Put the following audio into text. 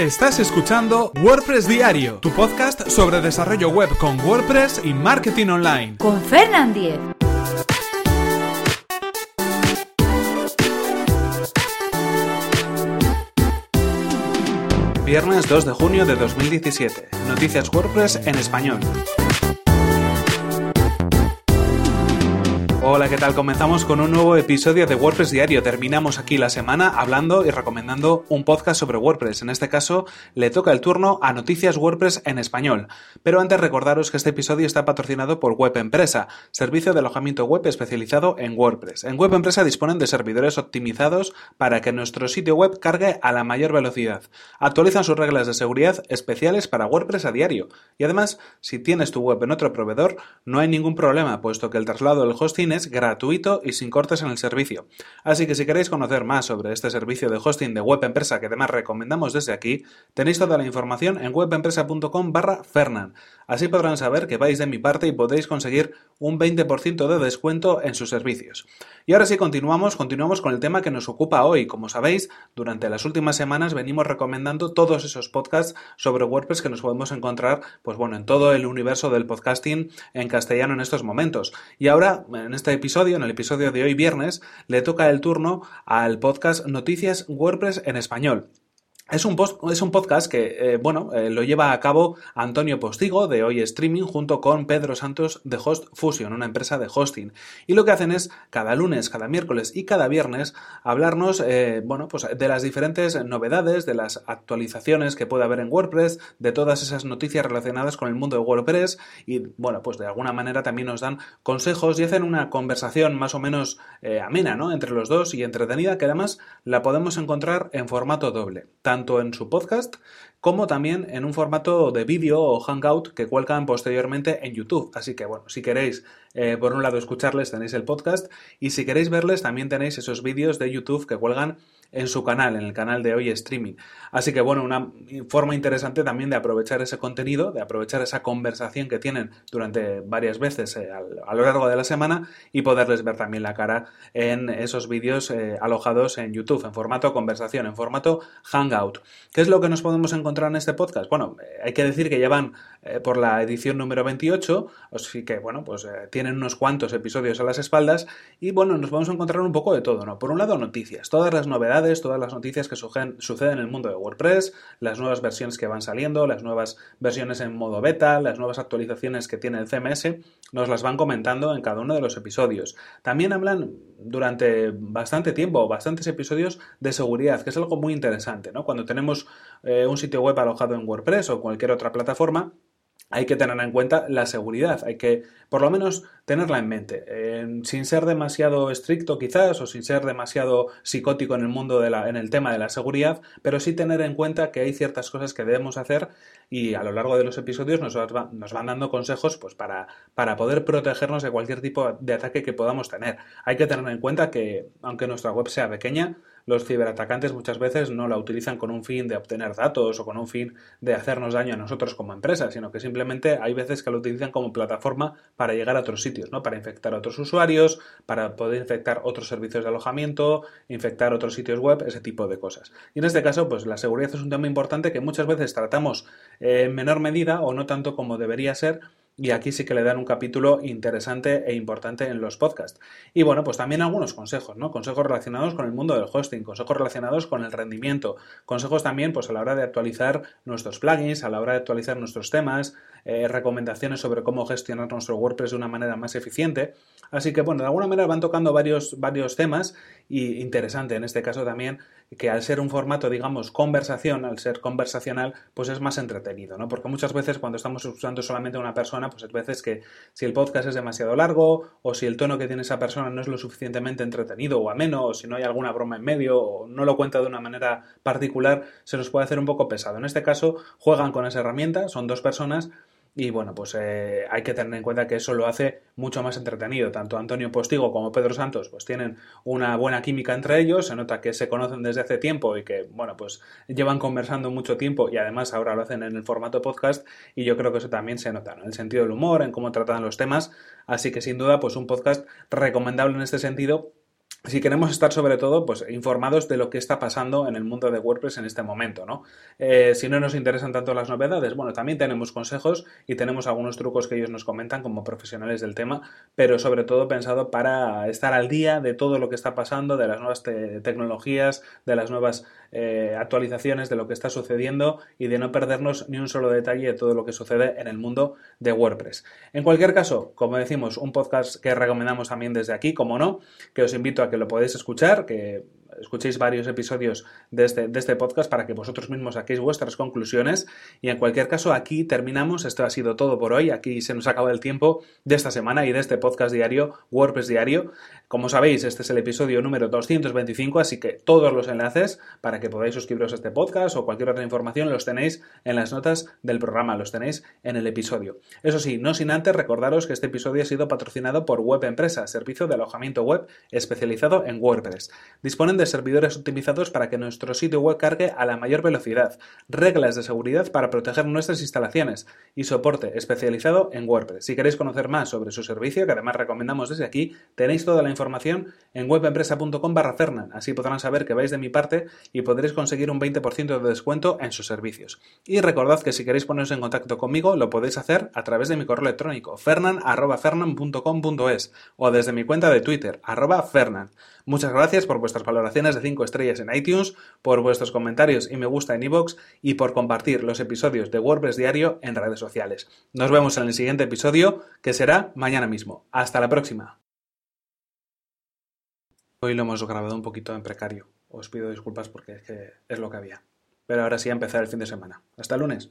Estás escuchando WordPress Diario, tu podcast sobre desarrollo web con WordPress y marketing online. Con Fernand Diez. Viernes 2 de junio de 2017. Noticias WordPress en español. Hola, ¿qué tal? Comenzamos con un nuevo episodio de WordPress Diario. Terminamos aquí la semana hablando y recomendando un podcast sobre WordPress. En este caso, le toca el turno a Noticias WordPress en español. Pero antes recordaros que este episodio está patrocinado por Web Empresa, servicio de alojamiento web especializado en WordPress. En Web Empresa disponen de servidores optimizados para que nuestro sitio web cargue a la mayor velocidad. Actualizan sus reglas de seguridad especiales para WordPress a diario. Y además, si tienes tu web en otro proveedor, no hay ningún problema, puesto que el traslado del hosting es gratuito y sin cortes en el servicio. Así que si queréis conocer más sobre este servicio de hosting de web empresa que además recomendamos desde aquí, tenéis toda la información en webempresa.com barra Fernan. Así podrán saber que vais de mi parte y podéis conseguir un 20% de descuento en sus servicios. Y ahora sí continuamos, continuamos con el tema que nos ocupa hoy. Como sabéis, durante las últimas semanas venimos recomendando todos esos podcasts sobre WordPress que nos podemos encontrar, pues bueno, en todo el universo del podcasting en castellano en estos momentos. Y ahora, en este episodio, en el episodio de hoy viernes, le toca el turno al podcast Noticias WordPress en español. Es un, es un, podcast que, eh, bueno, eh, lo lleva a cabo Antonio Postigo de Hoy Streaming junto con Pedro Santos de Host Fusion, una empresa de hosting. Y lo que hacen es cada lunes, cada miércoles y cada viernes hablarnos, eh, bueno, pues de las diferentes novedades, de las actualizaciones que puede haber en WordPress, de todas esas noticias relacionadas con el mundo de WordPress y, bueno, pues de alguna manera también nos dan consejos y hacen una conversación más o menos amena, ¿no? Entre los dos y entretenida que además la podemos encontrar en formato doble en su podcast como también en un formato de vídeo o hangout que cuelgan posteriormente en YouTube. Así que bueno, si queréis eh, por un lado escucharles tenéis el podcast y si queréis verles también tenéis esos vídeos de YouTube que cuelgan en su canal, en el canal de hoy streaming. Así que bueno, una forma interesante también de aprovechar ese contenido, de aprovechar esa conversación que tienen durante varias veces eh, a lo largo de la semana y poderles ver también la cara en esos vídeos eh, alojados en YouTube, en formato conversación, en formato hangout. ¿Qué es lo que nos podemos encontrar en este podcast? Bueno, hay que decir que llevan por la edición número 28, así que bueno, pues tienen unos cuantos episodios a las espaldas y bueno, nos vamos a encontrar un poco de todo, ¿no? Por un lado, noticias, todas las novedades, todas las noticias que suceden en el mundo de WordPress, las nuevas versiones que van saliendo, las nuevas versiones en modo beta, las nuevas actualizaciones que tiene el CMS, nos las van comentando en cada uno de los episodios. También hablan durante bastante tiempo, bastantes episodios de seguridad, que es algo muy interesante, ¿no? Cuando tenemos eh, un sitio web alojado en WordPress o cualquier otra plataforma, hay que tener en cuenta la seguridad, hay que por lo menos tenerla en mente, sin ser demasiado estricto quizás o sin ser demasiado psicótico en el mundo de la, en el tema de la seguridad, pero sí tener en cuenta que hay ciertas cosas que debemos hacer y a lo largo de los episodios nos, nos van dando consejos pues para, para poder protegernos de cualquier tipo de ataque que podamos tener. Hay que tener en cuenta que aunque nuestra web sea pequeña, los ciberatacantes muchas veces no la utilizan con un fin de obtener datos o con un fin de hacernos daño a nosotros como empresa, sino que simplemente hay veces que lo utilizan como plataforma para llegar a otros sitios, ¿no? Para infectar a otros usuarios, para poder infectar otros servicios de alojamiento, infectar otros sitios web, ese tipo de cosas. Y en este caso, pues la seguridad es un tema importante que muchas veces tratamos en menor medida o no tanto como debería ser y aquí sí que le dan un capítulo interesante e importante en los podcasts. Y bueno, pues también algunos consejos, ¿no? Consejos relacionados con el mundo del hosting, consejos relacionados con el rendimiento, consejos también pues a la hora de actualizar nuestros plugins, a la hora de actualizar nuestros temas, eh, recomendaciones sobre cómo gestionar nuestro WordPress de una manera más eficiente. Así que bueno, de alguna manera van tocando varios, varios temas y interesante en este caso también que al ser un formato, digamos, conversación, al ser conversacional, pues es más entretenido, ¿no? Porque muchas veces cuando estamos usando solamente a una persona, pues es veces que si el podcast es demasiado largo o si el tono que tiene esa persona no es lo suficientemente entretenido o ameno o si no hay alguna broma en medio o no lo cuenta de una manera particular, se nos puede hacer un poco pesado. En este caso, juegan con esa herramienta, son dos personas y bueno, pues eh, hay que tener en cuenta que eso lo hace mucho más entretenido. Tanto Antonio Postigo como Pedro Santos pues tienen una buena química entre ellos, se nota que se conocen desde hace tiempo y que, bueno, pues llevan conversando mucho tiempo y además ahora lo hacen en el formato podcast y yo creo que eso también se nota, en el sentido del humor, en cómo tratan los temas. Así que sin duda, pues un podcast recomendable en este sentido si queremos estar sobre todo pues, informados de lo que está pasando en el mundo de WordPress en este momento, ¿no? Eh, si no nos interesan tanto las novedades, bueno, también tenemos consejos y tenemos algunos trucos que ellos nos comentan como profesionales del tema, pero sobre todo pensado para estar al día de todo lo que está pasando, de las nuevas tecnologías, de las nuevas eh, actualizaciones, de lo que está sucediendo y de no perdernos ni un solo detalle de todo lo que sucede en el mundo de WordPress. En cualquier caso, como decimos, un podcast que recomendamos también desde aquí, como no, que os invito a que lo podéis escuchar, que escuchéis varios episodios de este, de este podcast para que vosotros mismos saquéis vuestras conclusiones. Y en cualquier caso, aquí terminamos. Esto ha sido todo por hoy. Aquí se nos acaba el tiempo de esta semana y de este podcast diario, WordPress diario. Como sabéis, este es el episodio número 225, así que todos los enlaces para que podáis suscribiros a este podcast o cualquier otra información los tenéis en las notas del programa, los tenéis en el episodio. Eso sí, no sin antes recordaros que este episodio ha sido patrocinado por Web Empresa, servicio de alojamiento web especializado en WordPress. Disponen de servidores optimizados para que nuestro sitio web cargue a la mayor velocidad, reglas de seguridad para proteger nuestras instalaciones y soporte especializado en WordPress. Si queréis conocer más sobre su servicio, que además recomendamos desde aquí, tenéis toda la información en webempresa.com barra Fernan. Así podrán saber que vais de mi parte y podréis conseguir un 20% de descuento en sus servicios. Y recordad que si queréis poneros en contacto conmigo, lo podéis hacer a través de mi correo electrónico fernan.fernan.com.es o desde mi cuenta de Twitter, arroba fernan. Muchas gracias por vuestras de 5 estrellas en iTunes, por vuestros comentarios y me gusta en iVoox y por compartir los episodios de WordPress Diario en redes sociales. Nos vemos en el siguiente episodio, que será mañana mismo. Hasta la próxima. Hoy lo hemos grabado un poquito en precario. Os pido disculpas porque es lo que había. Pero ahora sí a empezar el fin de semana. Hasta lunes.